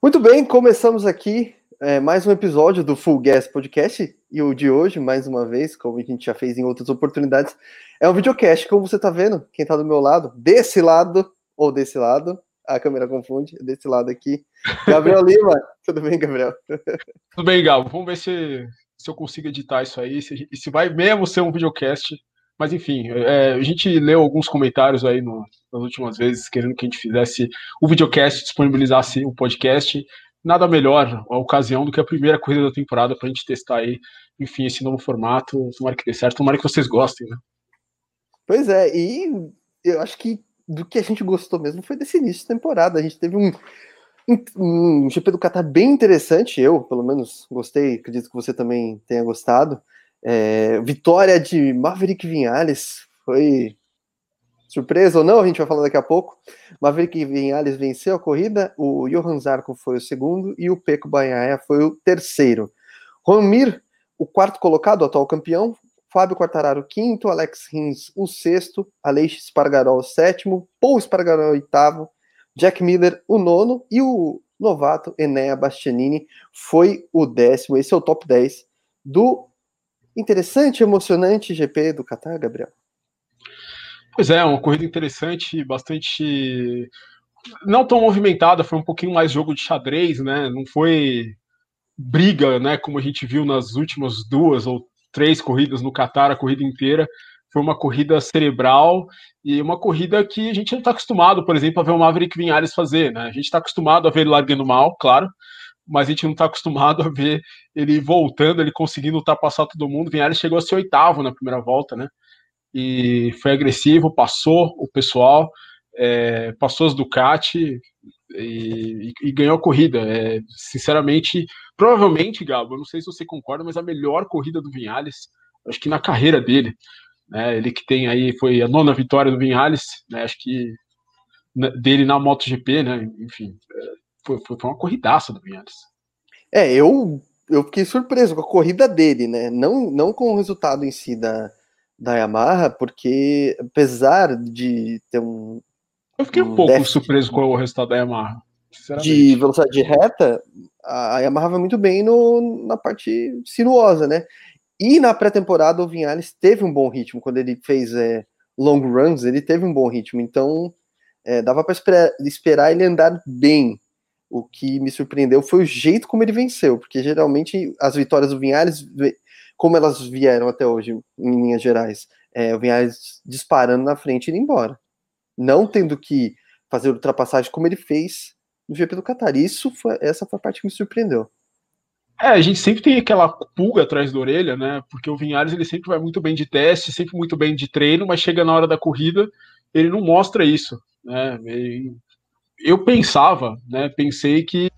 Muito bem, começamos aqui é, mais um episódio do Full Gas Podcast. E o de hoje, mais uma vez, como a gente já fez em outras oportunidades, é um videocast, como você está vendo, quem está do meu lado, desse lado, ou desse lado, a câmera confunde, desse lado aqui, Gabriel Lima. Tudo bem, Gabriel? Tudo bem, Gabo. Vamos ver se, se eu consigo editar isso aí, se, se vai mesmo ser um videocast. Mas enfim, é, a gente leu alguns comentários aí no, nas últimas vezes, querendo que a gente fizesse o videocast, disponibilizasse o podcast. Nada melhor a ocasião do que a primeira corrida da temporada para a gente testar aí, enfim, esse novo formato. Tomara que dê certo, tomara que vocês gostem, né? Pois é, e eu acho que do que a gente gostou mesmo foi desse início de temporada. A gente teve um, um GP do Qatar bem interessante, eu, pelo menos, gostei, acredito que você também tenha gostado. É, vitória de Maverick Vinhales foi surpresa ou não, a gente vai falar daqui a pouco. Maverick Vinhales venceu a corrida, o Johan Zarco foi o segundo e o Peco Banhaia foi o terceiro. Romir, o quarto colocado, atual campeão, Fábio Quartararo, quinto, Alex Rins, o sexto, Aleix Spargaró, o sétimo, Paul Spargaró, o oitavo, Jack Miller, o nono, e o novato Enea Bastianini foi o décimo. Esse é o top 10 do interessante, emocionante GP do Qatar, Gabriel. Pois é, uma corrida interessante, bastante. Não tão movimentada, foi um pouquinho mais jogo de xadrez, né? Não foi briga, né? Como a gente viu nas últimas duas ou três corridas no Qatar, a corrida inteira. Foi uma corrida cerebral e uma corrida que a gente não está acostumado, por exemplo, a ver o Maverick Vinhares fazer, né? A gente está acostumado a ver ele largando mal, claro, mas a gente não está acostumado a ver ele voltando, ele conseguindo ultrapassar todo mundo. Vinhares chegou a ser oitavo na primeira volta, né? E foi agressivo, passou o pessoal, é, passou as Ducati e, e, e ganhou a corrida. É, sinceramente, provavelmente, Gabo, eu não sei se você concorda, mas a melhor corrida do Vinhales, acho que na carreira dele. Né, ele que tem aí, foi a nona vitória do Vinhales, né, acho que dele na MotoGP, né, enfim, foi, foi uma corridaça do Vinhales. É, eu, eu fiquei surpreso com a corrida dele, né, não, não com o resultado em si da, da Yamaha, porque apesar de ter um. Eu fiquei um, um pouco surpreso com o resultado da Yamaha. De velocidade de reta, a Yamaha vai muito bem no, na parte sinuosa, né? E na pré-temporada o Vinhales teve um bom ritmo. Quando ele fez é, long runs, ele teve um bom ritmo. Então é, dava para esperar, esperar ele andar bem. O que me surpreendeu foi o jeito como ele venceu, porque geralmente as vitórias do Vinhales como elas vieram até hoje, em linhas gerais. É, o Vinhares disparando na frente e indo embora. Não tendo que fazer ultrapassagem como ele fez no GP do Qatar. Isso foi, essa foi a parte que me surpreendeu. É, a gente sempre tem aquela pulga atrás da orelha, né? Porque o Vinhares ele sempre vai muito bem de teste, sempre muito bem de treino, mas chega na hora da corrida, ele não mostra isso, né? Eu pensava, né? Pensei que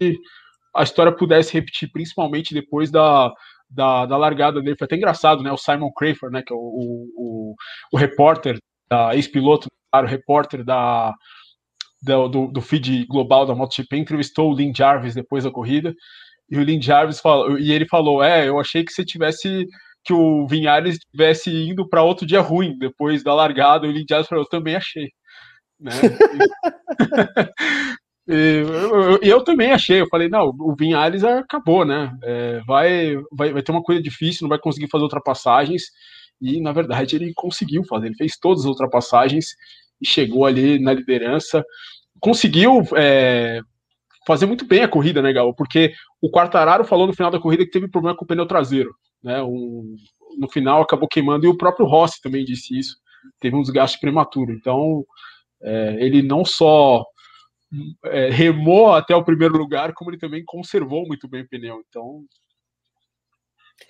a história pudesse repetir, principalmente depois da, da, da largada dele. Foi até engraçado, né? O Simon Crafer, né? Que é o, o, o repórter, ex-piloto, o repórter da, da, do, do feed global da MotoGP, entrevistou o Lin Jarvis depois da corrida. E o Lin Jarvis falou, e ele falou: É, eu achei que você tivesse que o Vinhares estivesse indo para outro dia ruim depois da largada. O Lin Jarvis falou: Eu também achei. Né? E eu, eu, também achei, eu falei, não, o Vinhares acabou, né? É, vai, vai, vai ter uma coisa difícil, não vai conseguir fazer ultrapassagens. E na verdade ele conseguiu fazer, ele fez todas as ultrapassagens e chegou ali na liderança. Conseguiu é, fazer muito bem a corrida, né, Gal? Porque o Quartararo falou no final da corrida que teve problema com o pneu traseiro, né? No final acabou queimando, e o próprio Rossi também disse isso, teve um desgaste prematuro. Então, é, ele não só é, remou até o primeiro lugar, como ele também conservou muito bem o pneu. Então.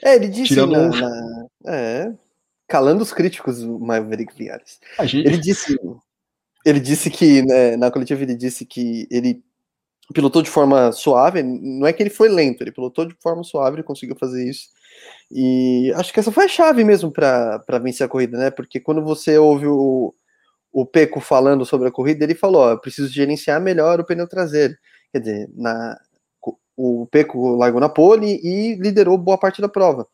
É, ele disse tirando... na, na, é, calando os críticos, o Maverick Vinhares. Gente... Ele disse, ele disse que né, na coletiva ele disse que ele pilotou de forma suave. Não é que ele foi lento, ele pilotou de forma suave, ele conseguiu fazer isso. E acho que essa foi a chave mesmo para vencer a corrida, né? Porque quando você ouve o, o Peco falando sobre a corrida, ele falou: ó, eu preciso gerenciar melhor o pneu traseiro. Quer dizer, na, o Peco largou na pole e liderou boa parte da prova.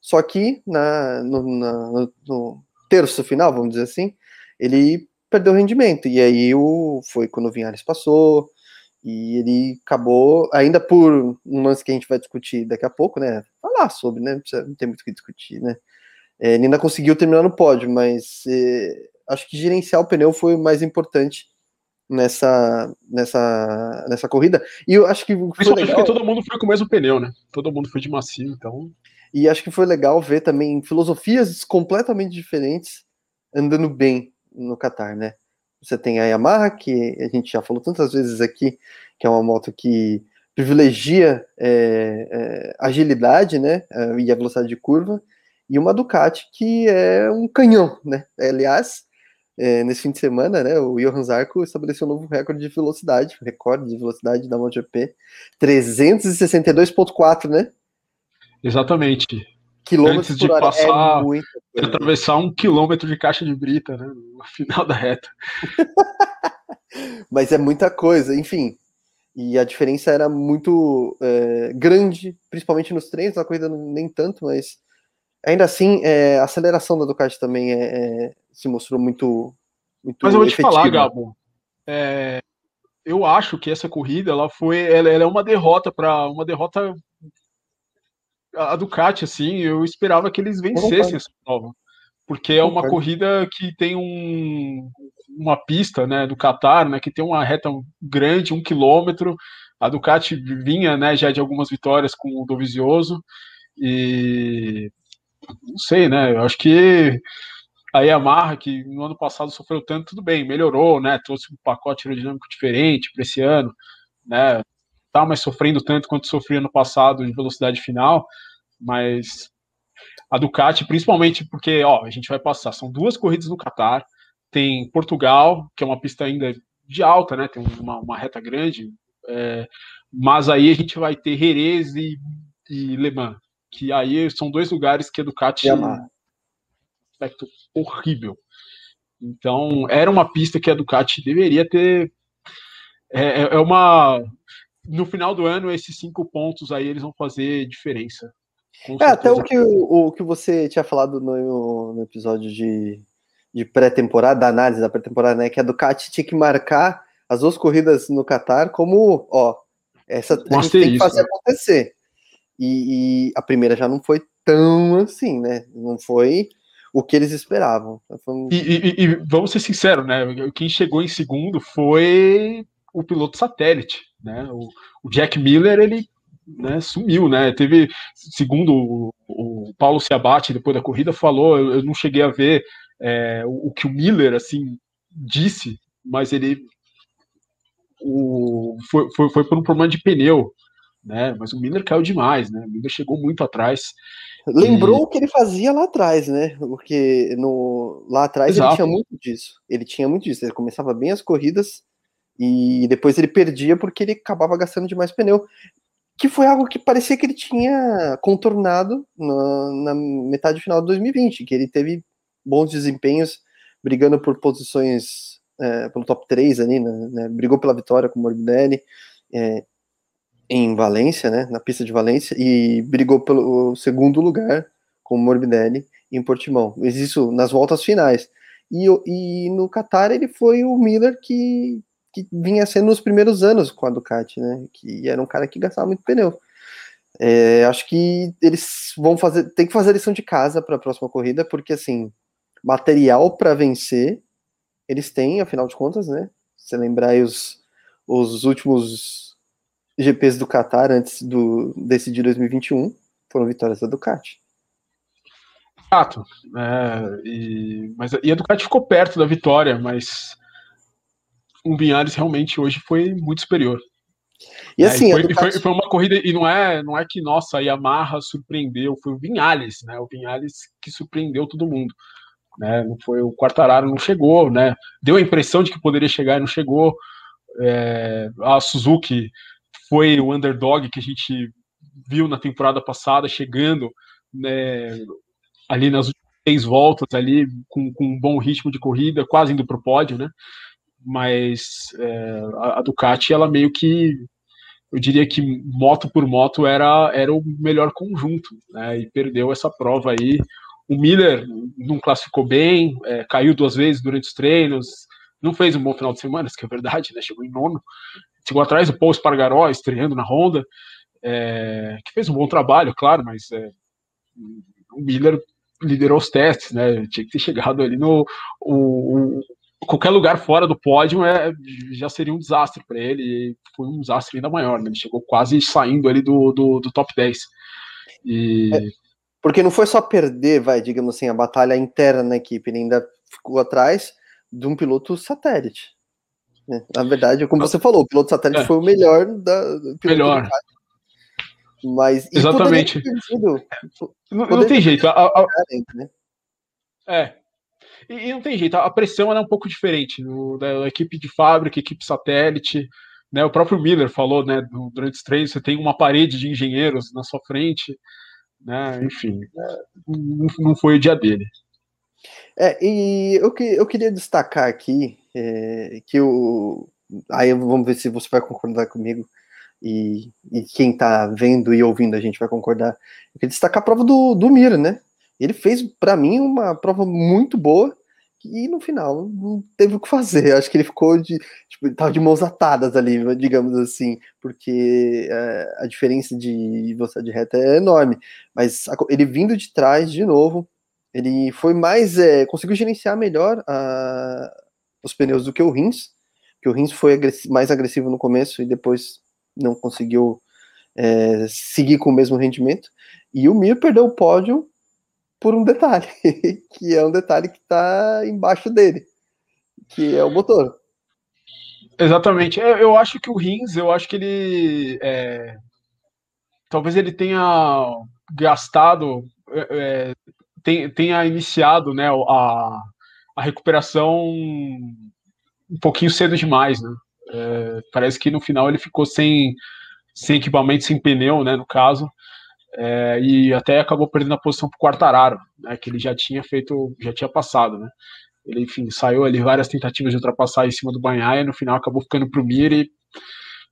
Só que na, no, na, no terço final, vamos dizer assim, ele perdeu rendimento. E aí o, foi quando o Vinhares passou. E ele acabou, ainda por um lance que a gente vai discutir daqui a pouco, né? Falar sobre, né? Não tem muito o que discutir, né? É, ele ainda conseguiu terminar no pódio, mas é, acho que gerenciar o pneu foi o mais importante nessa, nessa, nessa corrida. E eu acho que foi legal... todo mundo foi com o mesmo pneu, né? Todo mundo foi de macio, então. E acho que foi legal ver também filosofias completamente diferentes andando bem no Qatar, né? Você tem a Yamaha, que a gente já falou tantas vezes aqui, que é uma moto que privilegia é, é, agilidade, né? É, e a velocidade de curva, e uma Ducati que é um canhão, né? Aliás, é, nesse fim de semana, né, o Johan Zarco estabeleceu um novo recorde de velocidade, recorde de velocidade da MotoGP, 362.4, né? Exatamente. Quilômetros Antes de é passar, é atravessar um quilômetro de caixa de brita, né, no final da reta. Mas é muita coisa, enfim. E a diferença era muito é, grande, principalmente nos treinos, na corrida nem tanto, mas ainda assim, é, a aceleração da Ducati também é, é, se mostrou muito, muito Mas eu vou efetiva. te falar, Gabo, é, eu acho que essa corrida ela foi, ela, ela é uma derrota para uma derrota a Ducati, assim, eu esperava que eles vencessem essa prova, porque é uma corrida que tem um, uma pista, né, do Qatar, né, que tem uma reta grande, um quilômetro. A Ducati vinha, né, já de algumas vitórias com o Dovizioso e não sei, né? Eu acho que a Yamaha, que no ano passado sofreu tanto, tudo bem, melhorou, né? Trouxe um pacote aerodinâmico diferente para esse ano, né? Tá mais sofrendo tanto quanto sofria no passado de velocidade final, mas a Ducati, principalmente porque, ó, a gente vai passar, são duas corridas no Qatar, tem Portugal, que é uma pista ainda de alta, né? Tem uma, uma reta grande, é, mas aí a gente vai ter Jerez e, e Le Mans, que aí são dois lugares que a Ducati aspecto horrível. Então, era uma pista que a Ducati deveria ter. É, é, é uma. No final do ano, esses cinco pontos aí eles vão fazer diferença. É, até o que, o, o, que você tinha falado no, no episódio de, de pré-temporada, da análise da pré-temporada, né? Que a Ducati tinha que marcar as duas corridas no Qatar como, ó, essa a gente tem que fazer acontecer. E, e, a primeira já não foi tão assim, né? Não foi o que eles esperavam. E, e, e, vamos ser sinceros, né? Quem chegou em segundo foi o piloto satélite, né? O, o Jack Miller, ele né, sumiu, né? Teve, segundo o, o Paulo Ciabatti, depois da corrida, falou, eu, eu não cheguei a ver é, o, o, que o Miller, assim, disse, mas ele o, foi, foi, foi por um problema de pneu, né? Mas o Miller caiu demais, né? O Miller chegou muito atrás. Lembrou e... o que ele fazia lá atrás, né? Porque no, lá atrás Exato. ele tinha muito disso. Ele tinha muito disso. Ele começava bem as corridas e depois ele perdia porque ele acabava gastando demais pneu. Que foi algo que parecia que ele tinha contornado na, na metade final de 2020, que ele teve bons desempenhos, brigando por posições é, pelo top 3 ali, né? né brigou pela vitória com o Morbidelli, é, em Valência, né, na pista de Valência, e brigou pelo segundo lugar com o Morbidelli em Portimão. Isso nas voltas finais. E, e no Qatar ele foi o Miller que, que vinha sendo nos primeiros anos com a Ducati, né, que era um cara que gastava muito pneu. É, acho que eles vão fazer, tem que fazer a lição de casa para a próxima corrida, porque assim, material para vencer eles têm, afinal de contas, né? Se lembrar aí os, os últimos GPs do Qatar antes do desse de 2021 foram vitórias da Ducati. Exato. É, e, mas, e a Ducati ficou perto da vitória, mas o Vinhares realmente hoje foi muito superior. E assim, é, e foi, Ducati... foi, foi, uma corrida, e não é, não é que, nossa, a Yamaha surpreendeu, foi o Vinhales, né? O Vinhales que surpreendeu todo mundo. Né? Não foi o Quartararo, não chegou, né? Deu a impressão de que poderia chegar e não chegou. É, a Suzuki foi o underdog que a gente viu na temporada passada, chegando né, ali nas seis voltas, ali com, com, um bom ritmo de corrida, quase indo para o pódio, né? Mas é, a, a, Ducati, ela meio que, eu diria que moto por moto era, era o melhor conjunto, né? E perdeu essa prova aí. O Miller não classificou bem, é, caiu duas vezes durante os treinos, não fez um bom final de semana, isso que é verdade, né? Chegou em nono, chegou atrás do Paul Spargaró, estreando na Honda, é, que fez um bom trabalho, claro, mas é, o Miller liderou os testes, né? Tinha que ter chegado ali no. O, o, qualquer lugar fora do pódio é, já seria um desastre para ele. Foi um desastre ainda maior, né? Ele chegou quase saindo ali do, do, do top 10. E... É, porque não foi só perder, vai, digamos assim, a batalha interna na equipe, ele ainda ficou atrás de um piloto satélite. Né? Na verdade, como você falou, o piloto satélite é. foi o melhor da. Melhor. Mas exatamente. Perdido, não, não, tem jeito. A, a, né? É. E, e, não tem jeito. A pressão é um pouco diferente no, da equipe de fábrica, equipe satélite. Né, o próprio Miller falou, né, durante os treinos, você tem uma parede de engenheiros na sua frente, né, enfim, não, não foi o dia dele. É, e eu, que, eu queria destacar aqui é, que o. Aí vamos ver se você vai concordar comigo e, e quem está vendo e ouvindo a gente vai concordar. Destacar a prova do, do Mira, né? Ele fez, para mim, uma prova muito boa e no final não teve o que fazer. Acho que ele ficou de. Tipo, tava de mãos atadas ali, digamos assim, porque é, a diferença de velocidade de reta é enorme. Mas ele vindo de trás de novo, ele foi mais. É, conseguiu gerenciar melhor a, os pneus do que o Rins, que o Rins foi agressivo, mais agressivo no começo e depois não conseguiu é, seguir com o mesmo rendimento. E o Mir perdeu o pódio por um detalhe, que é um detalhe que está embaixo dele, que é o motor. Exatamente. Eu acho que o Rins, eu acho que ele. É, talvez ele tenha gastado, é, é tenha iniciado né, a, a recuperação um pouquinho cedo demais, né? É, parece que no final ele ficou sem, sem equipamento, sem pneu, né, no caso, é, e até acabou perdendo a posição para o Quartararo, né, que ele já tinha feito, já tinha passado, né. Ele, enfim, saiu ali várias tentativas de ultrapassar em cima do Banhaia, no final acabou ficando para o Mir e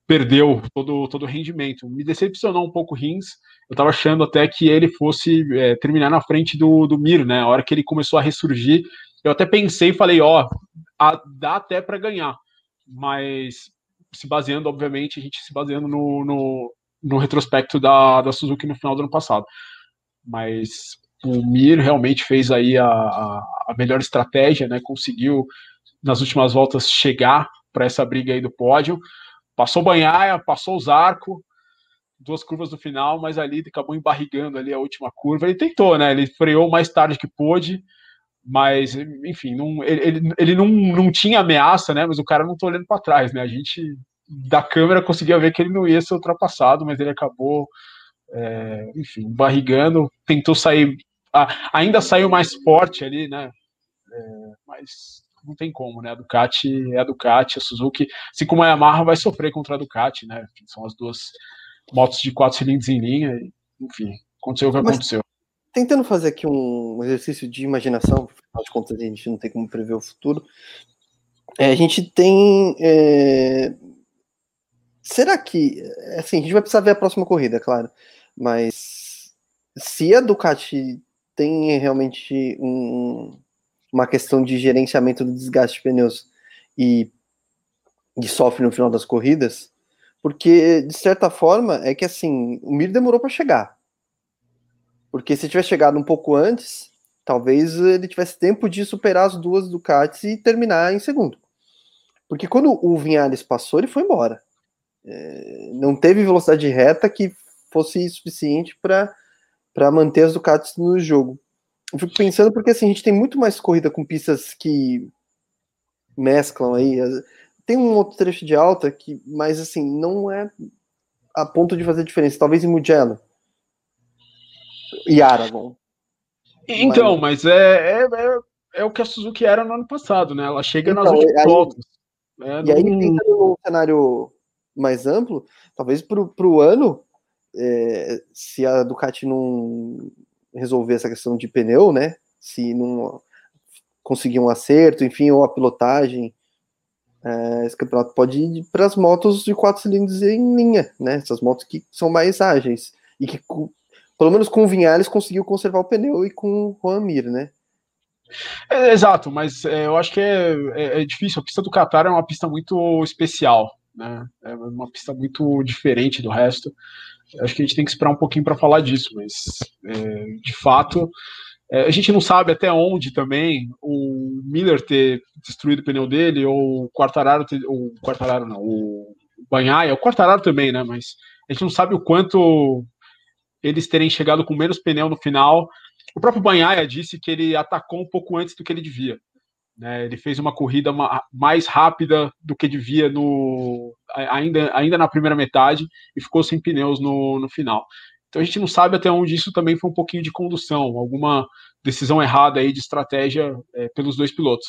perdeu todo, todo o rendimento. Me decepcionou um pouco o Rins, eu estava achando até que ele fosse é, terminar na frente do, do Mir, né, a hora que ele começou a ressurgir, eu até pensei e falei, ó, dá até para ganhar mas se baseando, obviamente, a gente se baseando no, no, no retrospecto da, da Suzuki no final do ano passado. Mas o Mir realmente fez aí a, a, melhor estratégia, né? Conseguiu nas últimas voltas chegar para essa briga aí do pódio. Passou Banhaia, passou o Zarco, duas curvas no final, mas ali acabou embarrigando ali a última curva. Ele tentou, né? Ele freou mais tarde que pôde, mas, enfim, não, ele, ele não, não tinha ameaça, né? Mas o cara não tá olhando para trás, né? A gente da câmera conseguia ver que ele não ia ser ultrapassado, mas ele acabou, é, enfim, barrigando, tentou sair, ainda saiu mais forte ali, né? É, mas não tem como, né? A Ducati é a Ducati, a Suzuki, assim como a Yamaha vai sofrer contra a Ducati, né? São as duas motos de quatro cilindros em linha, enfim, aconteceu o que mas, aconteceu tentando fazer aqui um exercício de imaginação, afinal de contas a gente não tem como prever o futuro. É, a gente tem. É... Será que. Assim, a gente vai precisar ver a próxima corrida, claro. Mas se a Ducati tem realmente um, uma questão de gerenciamento do desgaste de pneus e, e sofre no final das corridas, porque de certa forma é que assim, o Mir demorou para chegar porque se tivesse chegado um pouco antes, talvez ele tivesse tempo de superar as duas Ducatis e terminar em segundo. Porque quando o Vinhales passou, ele foi embora. É, não teve velocidade reta que fosse suficiente para manter as Ducatis no jogo. Eu fico pensando porque assim, a gente tem muito mais corrida com pistas que mesclam aí. Tem um outro trecho de alta que, mas assim, não é a ponto de fazer diferença. Talvez em Mugello e Aragon. Então, mas, mas é, é, é, é, o que a Suzuki era no ano passado, né? Ela chega então, nas últimas voltas. Né? E aí, pensando num cenário mais amplo, talvez para o ano, é, se a Ducati não resolver essa questão de pneu, né? Se não conseguir um acerto, enfim, ou a pilotagem, é, esse campeonato pode ir para as motos de quatro cilindros em linha, né? Essas motos que são mais ágeis e que pelo menos com o Vinhales conseguiu conservar o pneu e com o Juan Mir, né? É, exato, mas é, eu acho que é, é, é, difícil. A pista do Qatar é uma pista muito especial, né? É uma pista muito diferente do resto. Acho que a gente tem que esperar um pouquinho para falar disso, mas é, de fato é, a gente não sabe até onde também o Miller ter destruído o pneu dele ou o Quartararo, ter, o Quartararo não, o Banhaia, o Quartararo também, né? Mas a gente não sabe o quanto eles terem chegado com menos pneu no final. O próprio Banhaia disse que ele atacou um pouco antes do que ele devia. Né, ele fez uma corrida mais rápida do que devia no, ainda, ainda na primeira metade e ficou sem pneus no, no final. Então a gente não sabe até onde isso também foi um pouquinho de condução, alguma decisão errada aí de estratégia é, pelos dois pilotos.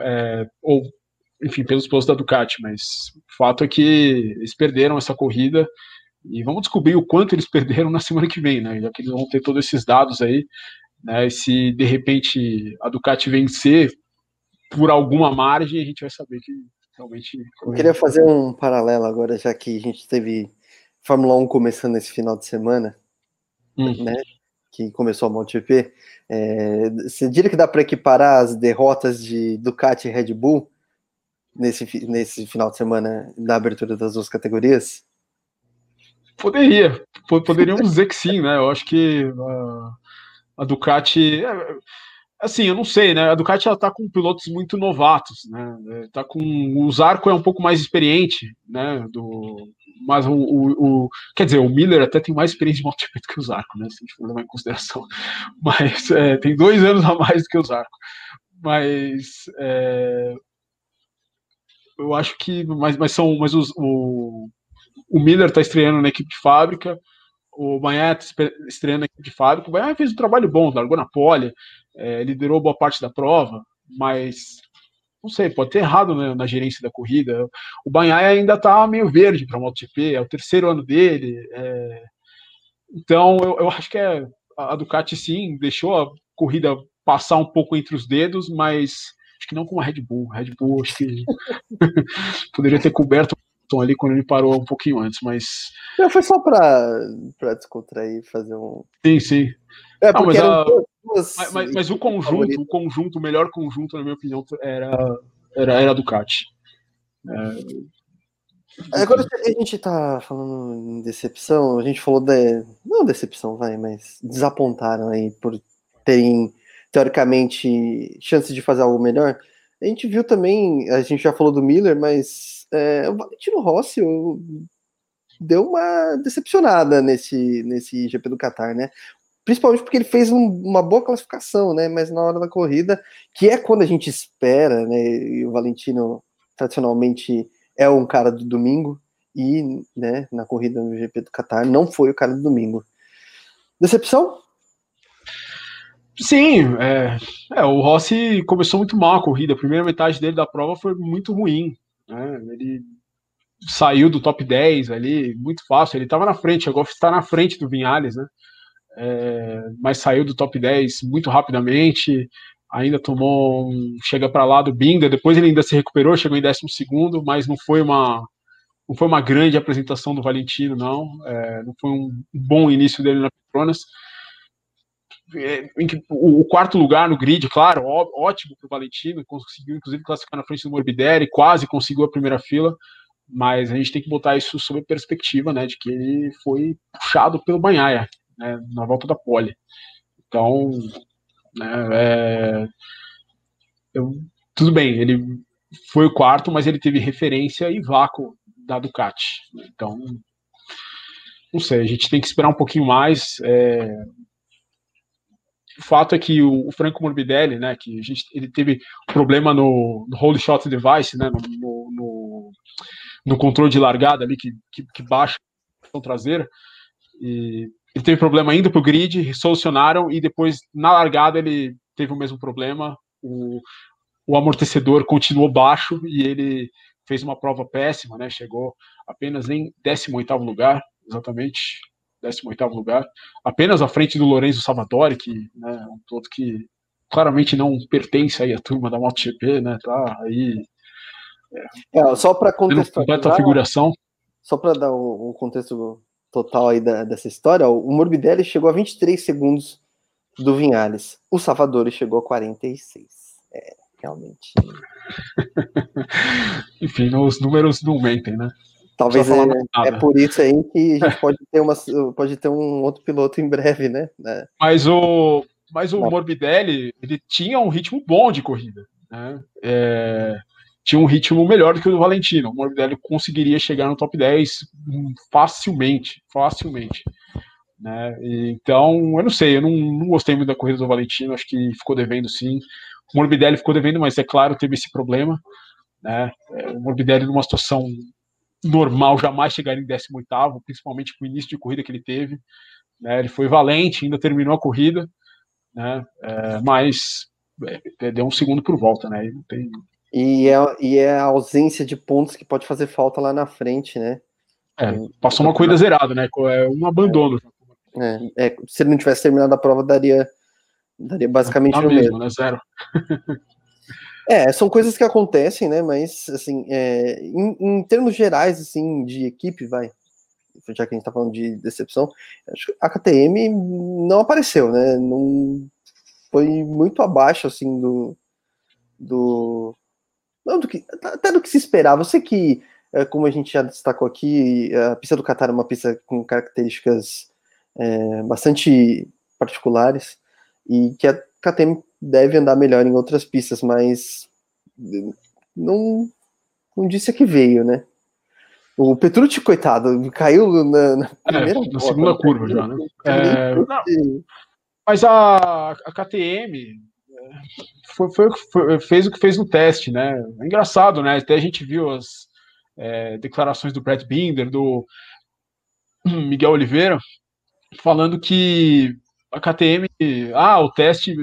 É, ou, enfim, pelos pilotos da Ducati, mas o fato é que eles perderam essa corrida e vamos descobrir o quanto eles perderam na semana que vem, né? Já que eles vão ter todos esses dados aí, né? Se de repente a Ducati vencer por alguma margem, a gente vai saber que realmente. Eu queria fazer um paralelo agora, já que a gente teve Fórmula 1 começando esse final de semana, hum. né? Que começou a MotoGP. É, você diria que dá para equiparar as derrotas de Ducati e Red Bull nesse, nesse final de semana da abertura das duas categorias? Poderia, poderíamos dizer que sim, né? Eu acho que a, a Ducati. É, assim, eu não sei, né? A Ducati ela tá com pilotos muito novatos, né? É, tá com o Zarco é um pouco mais experiente, né? Do, mas o, o, o, quer dizer, o Miller até tem mais experiência de MotoGP do que o Zarco, né? Se a gente for levar em consideração, mas é, tem dois anos a mais do que o Zarco, mas é, eu acho que, mas, mas são, mas os, o, o Miller está estreando na equipe de fábrica, o Banhaia estreando na equipe de fábrica. O Banhaia fez um trabalho bom, largou na pole, é, liderou boa parte da prova, mas não sei, pode ter errado né, na gerência da corrida. O Banhaia ainda está meio verde para a MotoGP, é o terceiro ano dele. É... Então, eu, eu, acho que é, a Ducati sim deixou a corrida passar um pouco entre os dedos, mas acho que não com a Red Bull. A Red Bull acho que poderia ter coberto ali quando ele parou um pouquinho antes, mas. Não, foi só para descontrair, fazer um. Sim, sim. É, porque ah, mas, a... duas... mas, mas, mas, o conjunto, o conjunto, o melhor conjunto, na minha opinião, era, era, era a Ducati. É... Agora a gente tá falando em decepção, a gente falou de. Não decepção, vai, mas desapontaram aí por terem, teoricamente, chances de fazer algo melhor. A gente viu também, a gente já falou do Miller, mas é, o Valentino Rossi eu, deu uma decepcionada nesse, nesse GP do Qatar, né? Principalmente porque ele fez um, uma boa classificação, né? Mas na hora da corrida, que é quando a gente espera, né? E o Valentino tradicionalmente é um cara do domingo, e né, na corrida no GP do Qatar não foi o cara do domingo. Decepção? Sim, é, é, o Rossi começou muito mal a corrida. A primeira metade dele da prova foi muito ruim. Né? Ele saiu do top 10 ali, muito fácil. Ele estava na frente, chegou a estar na frente do Vinhales, né? É, mas saiu do top 10 muito rapidamente. Ainda tomou um chega para lá do Binga. Depois ele ainda se recuperou, chegou em 12, mas não foi uma não foi uma grande apresentação do Valentino, não. É, não foi um bom início dele na Petronas. É, o, quarto lugar no grid, claro, ótimo para o Valentino, conseguiu inclusive classificar na frente do Morbidelli, quase conseguiu a primeira fila, mas a gente tem que botar isso sob perspectiva, né, de que ele foi puxado pelo Banhaia, né, na volta da pole. Então, né, é, eu, tudo bem, ele foi o quarto, mas ele teve referência e vácuo da Ducati. Então, não sei, a gente tem que esperar um pouquinho mais. É, o fato é que o, o, Franco Morbidelli, né, que gente, ele teve problema no, no Holy Shot Device, né, no, no, no, controle de largada ali, que, que, que baixa a traseira, e ele teve problema indo para o grid, solucionaram, e depois, na largada, ele teve o mesmo problema, o, o amortecedor continuou baixo, e ele fez uma prova péssima, né, chegou apenas em 18º lugar, exatamente, 18º lugar, apenas à frente do Lorenzo Salvatore, que né, é um piloto que claramente não pertence aí à turma da MotoGP, né, tá aí... É, é só para contextualizar... figuração. Só para dar o, o, contexto total aí da, dessa história, o Morbidelli chegou a 23 segundos do Vinhales, o Salvador chegou a 46. É, realmente. Enfim, os números não mentem, né? Talvez é, é, por isso aí que a gente pode ter, uma, pode ter um outro piloto em breve, né? É. Mas o, mas o Morbidelli, ele tinha um ritmo bom de corrida. Né? É, tinha um ritmo melhor do que o do Valentino. O Morbidelli conseguiria chegar no top 10 facilmente, facilmente. Né? então, eu não sei, eu não, não, gostei muito da corrida do Valentino, acho que ficou devendo sim. O Morbidelli ficou devendo, mas é claro, teve esse problema. Né? É, o Morbidelli numa situação normal jamais chegaria em 18 principalmente com o início de corrida que ele teve. Né? Ele foi valente, ainda terminou a corrida, né? É, mas é, deu um segundo por volta, né? E, tem... e, é, e é a ausência de pontos que pode fazer falta lá na frente, né? É, passou uma corrida zerada, né? É um abandono. É, é, se ele não tivesse terminado a prova, daria, daria basicamente o mesmo, mesmo. Né? Zero. É, são coisas que acontecem, né? Mas, assim, é, em, em, termos gerais, assim, de equipe, vai, já que a gente tá falando de decepção, acho que a KTM não apareceu, né? Não foi muito abaixo, assim, do. do não, do que, até do que se esperava. Eu sei que, é, como a gente já destacou aqui, a pista do Qatar é uma pista com características é, bastante particulares e que a KTM deve andar melhor em outras pistas, mas não, não disse a que veio, né? O Petrucci, coitado, caiu na, na é, primeira é, na segunda né? curva já, né? É, mas a, a KTM é, foi, foi, foi, fez o que fez no teste, né? É engraçado, né? Até a gente viu as é, declarações do Brett Binder, do Miguel Oliveira, falando que a KTM, ah, o teste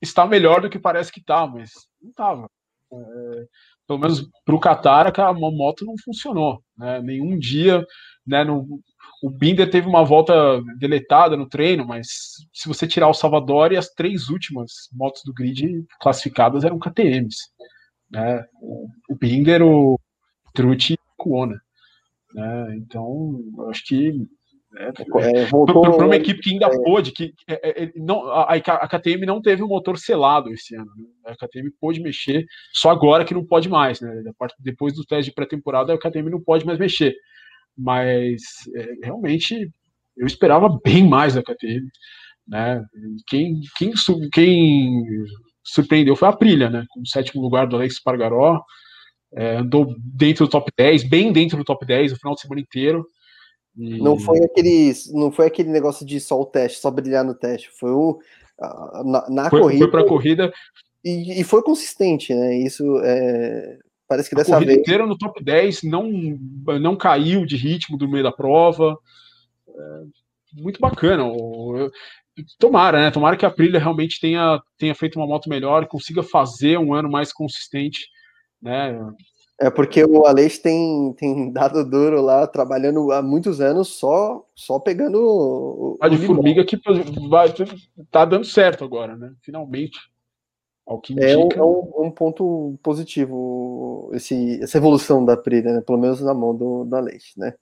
está melhor do que parece que está, mas não estava. É, pelo menos para o Qatar, a moto não funcionou. Né? Nenhum dia, né, no, o Binder teve uma volta deletada no treino, mas se você tirar o Salvador e as três últimas motos do grid classificadas eram KTMs. Né? O, Binder, o Trucci e o Kuona. Né? Então, acho que é, é, para uma equipe que ainda é, pôde, que é, é, não, a, a, KTM não teve o um motor selado esse ano. Né? A KTM pôde mexer, só agora que não pode mais, né? Depois do teste de pré-temporada, a KTM não pode mais mexer. Mas é, realmente eu esperava bem mais da KTM. Né? Quem, quem, quem surpreendeu foi a Prilha, né? Com o sétimo lugar do Alex Pargaró. É, andou dentro do top 10, bem dentro do top 10 o final de semana inteiro. E... Não foi aquele, não foi aquele negócio de só o teste, só brilhar no teste. Foi o na, na foi, corrida. Foi para corrida e, e, foi consistente, né? Isso é, parece que dessa a vez inteira no top 10 não não caiu de ritmo do meio da prova. É, muito bacana. Tomara, né? Tomara que a Aprilia realmente tenha, tenha feito uma moto melhor, consiga fazer um ano mais consistente, né? É porque o Aleix tem, tem dado duro lá, trabalhando há muitos anos, só, só pegando. A de formiga que vai, tá dando certo agora, né? Finalmente. É, um, é um, um, ponto positivo esse, essa evolução da Aprilia, né? pelo menos na mão do, do Aleix, né?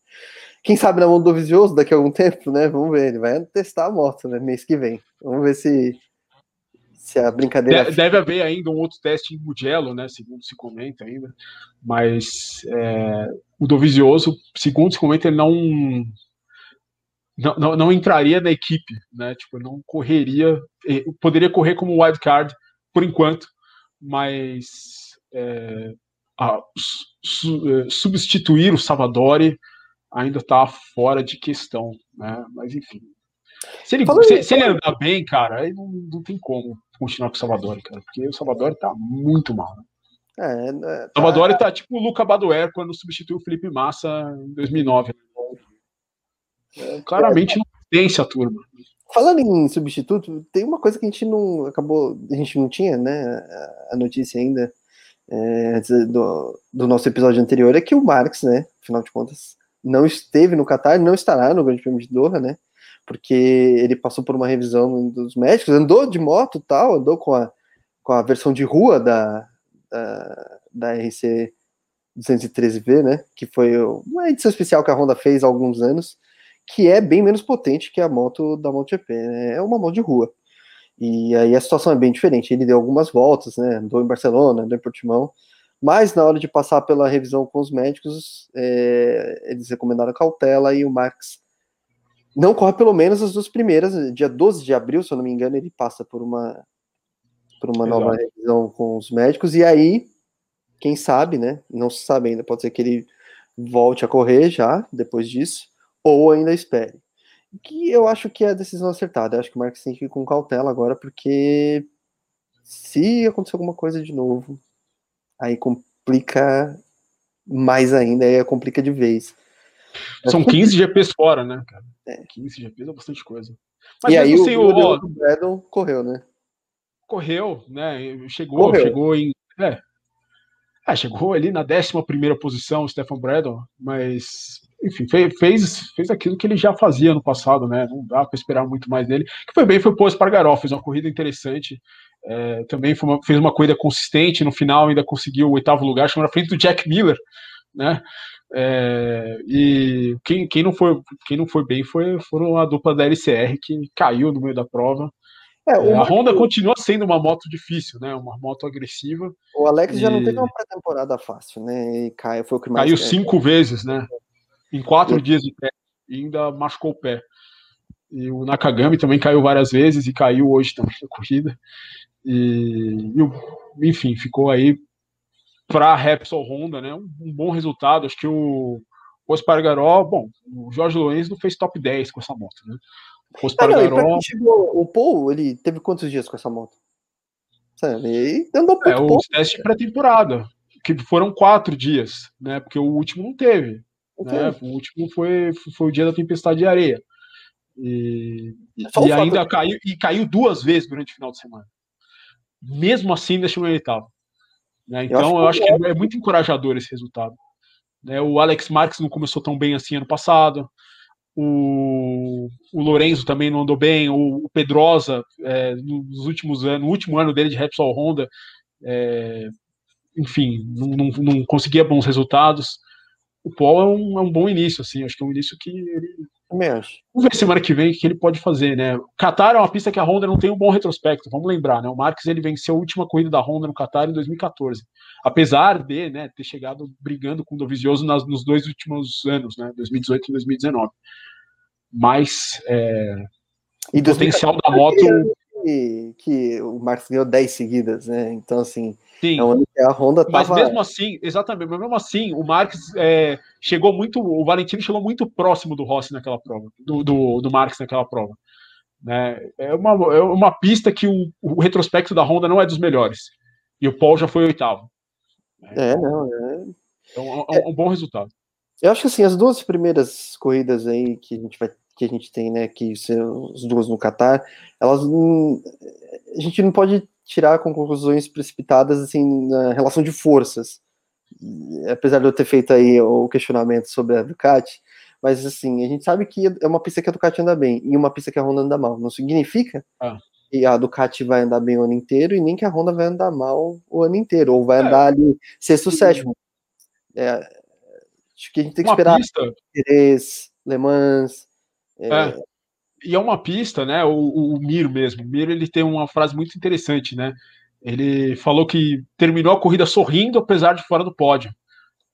Quem sabe na mão do Visioso daqui a algum tempo, né? Vamos ver, ele vai testar a moto, né? Mês que vem. Vamos ver se se a brincadeira. Deve, deve haver ainda um outro teste em Mugello, né? Segundo se comenta ainda. Mas é, o Dovizioso, segundo se comenta, ele não, não, não, não, entraria na equipe, né? Tipo, não correria. Poderia correr como wildcard por enquanto, mas é, a, su, é, substituir o Salvadori ainda está fora de questão, né? Mas enfim. Se ele, se, se ele andar bem, cara, aí não, não tem como continuar com o Salvador, cara, porque o Salvador tá muito mal. Né? É, tá... Salvador tá tipo o Luca Badoer quando substituiu o Felipe Massa em 2009. É, claramente é, não vence a turma. Falando em substituto, tem uma coisa que a gente não acabou, a gente não tinha, né, a notícia ainda é, do, do, nosso episódio anterior é que o Marx, né, afinal de contas, não esteve no Qatar, não estará no Grande Prêmio de Doha, né, porque ele passou por uma revisão dos médicos, andou de moto tal, andou com a, com a versão de rua da, da, da RC 213V, né, que foi uma edição especial que a Honda fez há alguns anos, que é bem menos potente que a moto da MotoGP, né, é uma moto de rua. E aí a situação é bem diferente. Ele deu algumas voltas, né? Andou em Barcelona, andou em Portimão, mas na hora de passar pela revisão com os médicos, é, eles recomendaram cautela e o Max não corre pelo menos as duas primeiras. Dia 12 de abril, se eu não me engano, ele passa por uma, por uma nova revisão com os médicos, e aí, quem sabe, né? Não se sabe ainda, pode ser que ele volte a correr já depois disso, ou ainda espere. Que eu acho que é a decisão acertada. Eu acho que o Marcos tem que ir com cautela agora, porque se acontecer alguma coisa de novo, aí complica mais ainda, aí complica de vez. São 15 GPs fora, né, cara? É. 15 GPs é bastante coisa. Mas e aí o, o, o Braddon correu, né? Correu, né? Chegou, correu. chegou em. É, é, chegou ali na 11 posição, o Stefan Braddon, mas enfim, fez, fez aquilo que ele já fazia no passado, né? Não dá para esperar muito mais dele. Que foi bem, foi pôs Espargaró, fez uma corrida interessante. É, também uma, fez uma corrida consistente, no final ainda conseguiu o oitavo lugar, chegou na frente do Jack Miller, né? É, e quem, quem, não foi, quem não foi bem foi, foram a dupla da LCR que caiu no meio da prova. É, é a Honda continua sendo uma moto difícil, né? Uma moto agressiva. O Alex e... já não teve uma pré-temporada fácil, né? E caiu, foi o que mais caiu cinco vezes, né? Em quatro e... dias de pé e ainda machucou o pé. E o Nakagami também caiu várias vezes e caiu hoje também na corrida. E, e enfim, ficou aí para a Repsol Honda, né? Um, um, bom resultado. Acho que o, o Espargaró, bom, o Jorge Lourenço fez top 10 com essa moto, né? O Espargaró. Ah, chegou, o Paul, ele teve quantos dias com essa moto? Ele andou pouco, é, o pouco. teste pré-temporada, que foram quatro dias, né? Porque o último não teve. Né? O último foi, foi o dia da tempestade de areia. E, é e ainda caiu, e caiu duas vezes durante o final de semana. Mesmo assim, chegou em oitavo. Né? Então, eu acho, eu acho que é, é muito encorajador esse resultado. Né? O Alex Marques não começou tão bem assim ano passado. O, o Lorenzo também não andou bem. O, o Pedrosa, é, nos últimos anos, no último ano dele de Repsol Honda, é, enfim, não, não, não, conseguia bons resultados. O Paul é um, é um, bom início, assim. Acho que é um início que ele Vamos ver semana que vem o que ele pode fazer, né? Qatar é uma pista que a Honda não tem um bom retrospecto, vamos lembrar, né? O Marques ele venceu a última corrida da Honda no Qatar em 2014. Apesar de né, ter chegado brigando com o Dovizioso nas, nos dois últimos anos, né? 2018 e 2019. Mas é, e o potencial da moto. Que, que o Marques ganhou 10 seguidas, né? Então, assim, Sim. É onde a Honda tava... Mas mesmo assim, exatamente, mas mesmo assim, o Marques é, chegou muito, o Valentino chegou muito próximo do Rossi naquela prova, do, do, do Marques naquela prova. Né? É, uma, é uma pista que o, o retrospecto da Honda não é dos melhores. E o Paul já foi oitavo. É, não, é... É um, é um, bom resultado. Eu acho que assim, as duas primeiras corridas aí que a gente vai que a gente tem, né, que são as duas no Qatar, elas a gente não pode tirar conclusões precipitadas assim na relação de forças. Apesar de eu ter feito aí o questionamento sobre a Ducati, mas assim, a gente sabe que é uma pista que a Ducati anda bem e uma pista que a Honda anda mal. Não significa ah. que a Ducati vai andar bem o ano inteiro e nem que a Honda vai andar mal o ano inteiro, ou vai é. andar ali sexto, sétimo. É, acho que a gente tem que uma esperar pista. Pires, Le Mans. É, é e é uma pista, né? O, o Mir mesmo. O Mir ele tem uma frase muito interessante, né? Ele falou que terminou a corrida sorrindo, apesar de fora do pódio.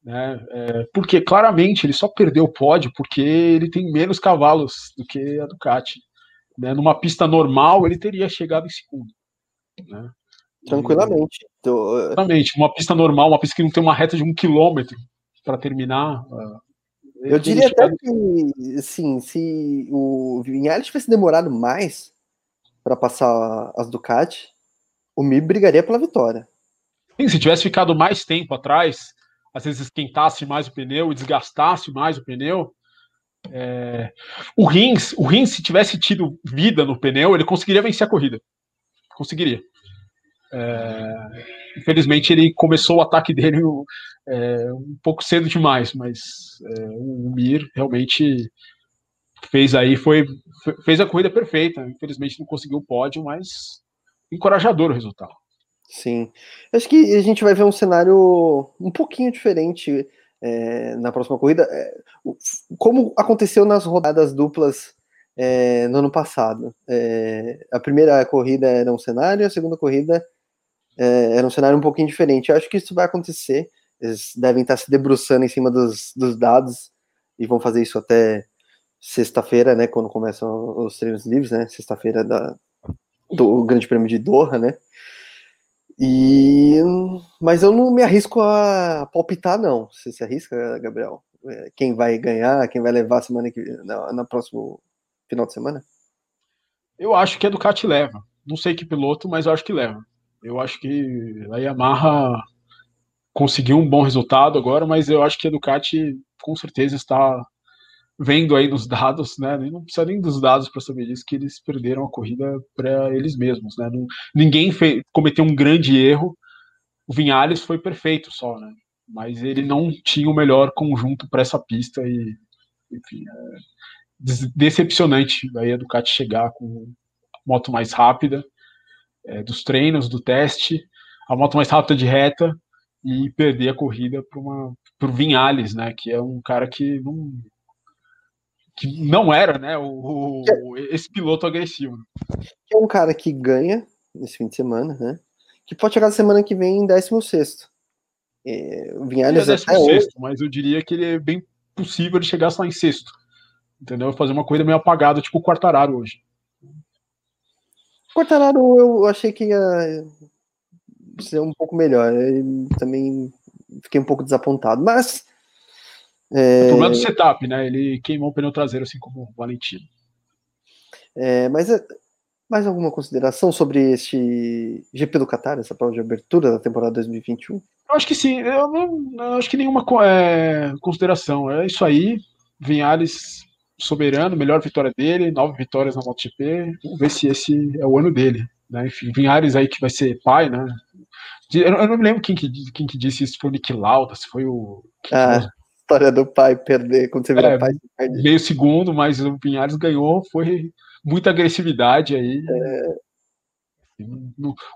Né? É, porque claramente ele só perdeu o pódio porque ele tem menos cavalos do que a Ducati. Né? Numa pista normal, ele teria chegado em segundo. Né? Tranquilamente. Tranquilamente. Uma pista normal, uma pista que não tem uma reta de um quilômetro para terminar. Eu diria até que, assim, se o Vinhales tivesse demorado mais para passar as Ducati, o Mi brigaria pela vitória. Sim, se tivesse ficado mais tempo atrás, às vezes esquentasse mais o pneu e desgastasse mais o pneu, é... o Rins, o Rins, se tivesse tido vida no pneu, ele conseguiria vencer a corrida. Conseguiria. É... Infelizmente, ele começou o ataque dele é, um pouco cedo demais, mas é, o Mir realmente fez aí, foi fez a corrida perfeita. Infelizmente não conseguiu o pódio, mas encorajador o resultado. Sim, acho que a gente vai ver um cenário um pouquinho diferente é, na próxima corrida, é, como aconteceu nas rodadas duplas é, no ano passado. É, a primeira corrida era um cenário, a segunda corrida é, era um cenário um pouquinho diferente. Eu acho que isso vai acontecer. Eles devem estar se debruçando em cima dos, dos dados e vão fazer isso até sexta-feira, né? Quando começam os treinos livres, né? Sexta-feira do Grande Prêmio de Doha, né? E mas eu não me arrisco a palpitar, não. Você se arrisca, Gabriel? É, quem vai ganhar, quem vai levar semana que na, na próximo final de semana? Eu acho que a Ducati leva. Não sei que piloto, mas eu acho que leva. Eu acho que a Yamaha conseguiu um bom resultado agora, mas eu acho que a Ducati com certeza está vendo aí nos dados, né? Não precisa nem dos dados para saber disso, que eles perderam a corrida para eles mesmos, né? Não, ninguém fez, cometeu um grande erro. O Vinhales foi perfeito só, né? Mas ele não tinha o melhor conjunto para essa pista e, enfim, é decepcionante aí a Ducati chegar com moto mais rápida é, dos treinos, do teste, a moto mais rápida de reta e perder a corrida para o Vinhales, né? Que é um cara que não que não era, né, o, o, esse piloto agressivo. É um cara que ganha nesse fim de semana, né? Que pode chegar na semana que vem em 16. É, o Vinhales é 16, hoje... mas eu diria que ele é bem possível de chegar só em sexto. Entendeu? Fazer uma coisa meio apagada, tipo o Quartararo hoje. Quartararo eu achei que ia ser um pouco melhor. Eu também fiquei um pouco desapontado, mas é... O problema do setup, né? Ele queimou o pneu traseiro, assim como o Valentino. É, mas é, mais alguma consideração sobre este GP do Qatar, essa prova de abertura da temporada 2021? Eu acho que sim. Eu não eu acho que nenhuma é, consideração. É isso aí. Vinhares soberano, melhor vitória dele, nove vitórias na MotoGP. Vamos ver se esse é o ano dele. Né? Enfim, Vinhares aí que vai ser pai, né? Eu não me lembro quem que, quem que disse isso, foi o Nick Lauda, se foi o. Ah, história do pai perder, quando você vira é, pai, você perde. Meio segundo, mas o Pinhares ganhou, foi muita agressividade aí. É...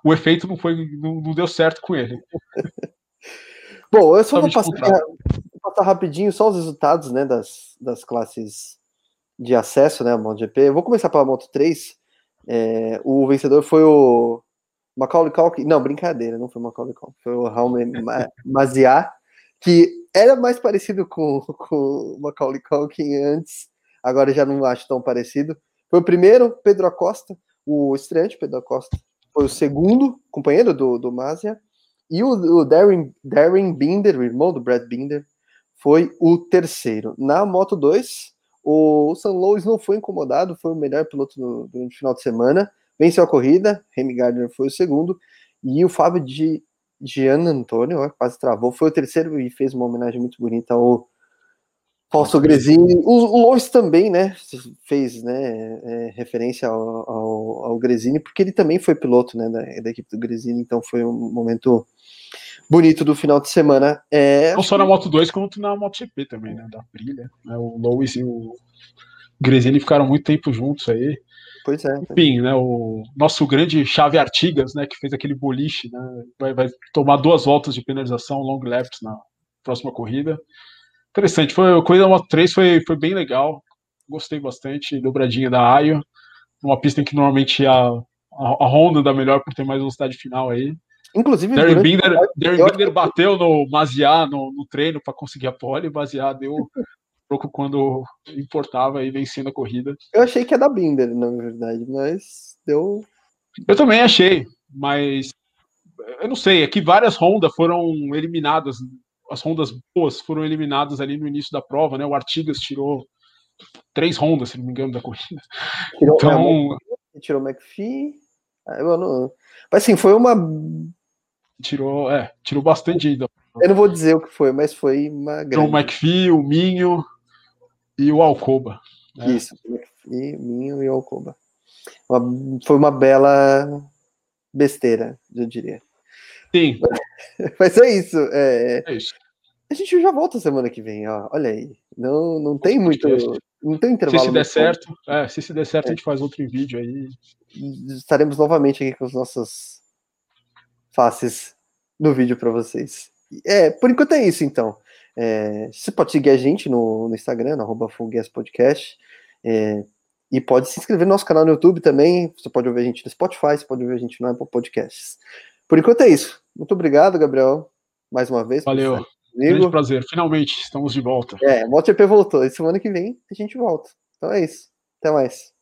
O efeito não foi, não, não, deu certo com ele. Bom, eu só vou passar, vou passar, rapidinho só os resultados né, das, das classes de acesso né, MotoGP. Eu vou começar pela Moto 3. É, o vencedor foi o Macaulay Culkin. Não, brincadeira, não foi o Macaulay Culkin. Foi o Raul Maziar, que era mais parecido com, com o Macaulay Culkin antes, agora já não acho tão parecido. Foi o primeiro, Pedro Acosta, o estreante Pedro Acosta. Foi o segundo companheiro do, do Mazia. E o, o Darren, Darren Binder, o irmão do Brad Binder, foi o terceiro. Na Moto 2, o San Louis não foi incomodado, foi o melhor piloto no, durante o final de semana. Venceu a corrida, Remy Gardner foi o segundo. E o Fábio de Gian Antônio, ó, quase travou, foi o terceiro e fez uma homenagem muito bonita ao Fausto Gresini. O, o Lois também, né, fez né, é, referência ao, ao, ao, Gresini, porque ele também foi piloto né, da, da, equipe do Gresini, então foi um momento bonito do final de semana. É, Não só na Moto 2, quanto na MotoGP também, né, da Brilha. Né, o Lois e o Gresini ficaram muito tempo juntos aí. Pois é. Enfim, né, o nosso grande Chave Artigas, né, que fez aquele boliche, né, vai, vai tomar duas voltas de penalização, long laps na próxima corrida. Interessante, foi a corrida da Moto 3 foi, foi bem legal, gostei bastante, dobradinha da Ayo, uma pista em que normalmente a, a, a Honda dá melhor por ter mais velocidade final aí. Inclusive, Darren Binder, Darren Binder bateu no Maziá no, no treino para conseguir a pole, o Maziá deu pouco quando importava e vencendo a corrida. Eu achei que é da Binder, na verdade, mas deu. Eu também achei, mas eu não sei, é que várias rondas foram eliminadas, as rondas boas foram eliminadas ali no início da prova, né? O Artigas tirou três rondas, se não me engano, da corrida. Tirou, então, é, tirou o McPhee. Ah. Mas assim, foi uma. Tirou, é, tirou bastante ainda. Eu não vou dizer o que foi, mas foi uma grande. O McPhee, o Minho, e o Alcoba. Né? Isso, e Minho e o Alcoba. Uma, foi uma bela besteira, eu diria. Sim. Mas é isso. É, é isso. A gente já volta semana que vem, ó. Olha aí. Não, não tem muito. Não tem intervalo. Se se der certo, é, se se der certo, é. a gente faz outro vídeo aí. Estaremos novamente aqui com os nossos faces no vídeo para vocês. É, por enquanto é isso, então. É, você pode seguir a gente no, no Instagram, no arroba Podcast. É, E pode se inscrever no nosso canal no YouTube também. Você pode ouvir a gente no Spotify, você pode ouvir a gente no Apple Podcasts. Por enquanto é isso. Muito obrigado, Gabriel, mais uma vez. Valeu. Grande prazer. Finalmente estamos de volta. É, o MotoGP voltou. E semana que vem a gente volta. Então é isso. Até mais.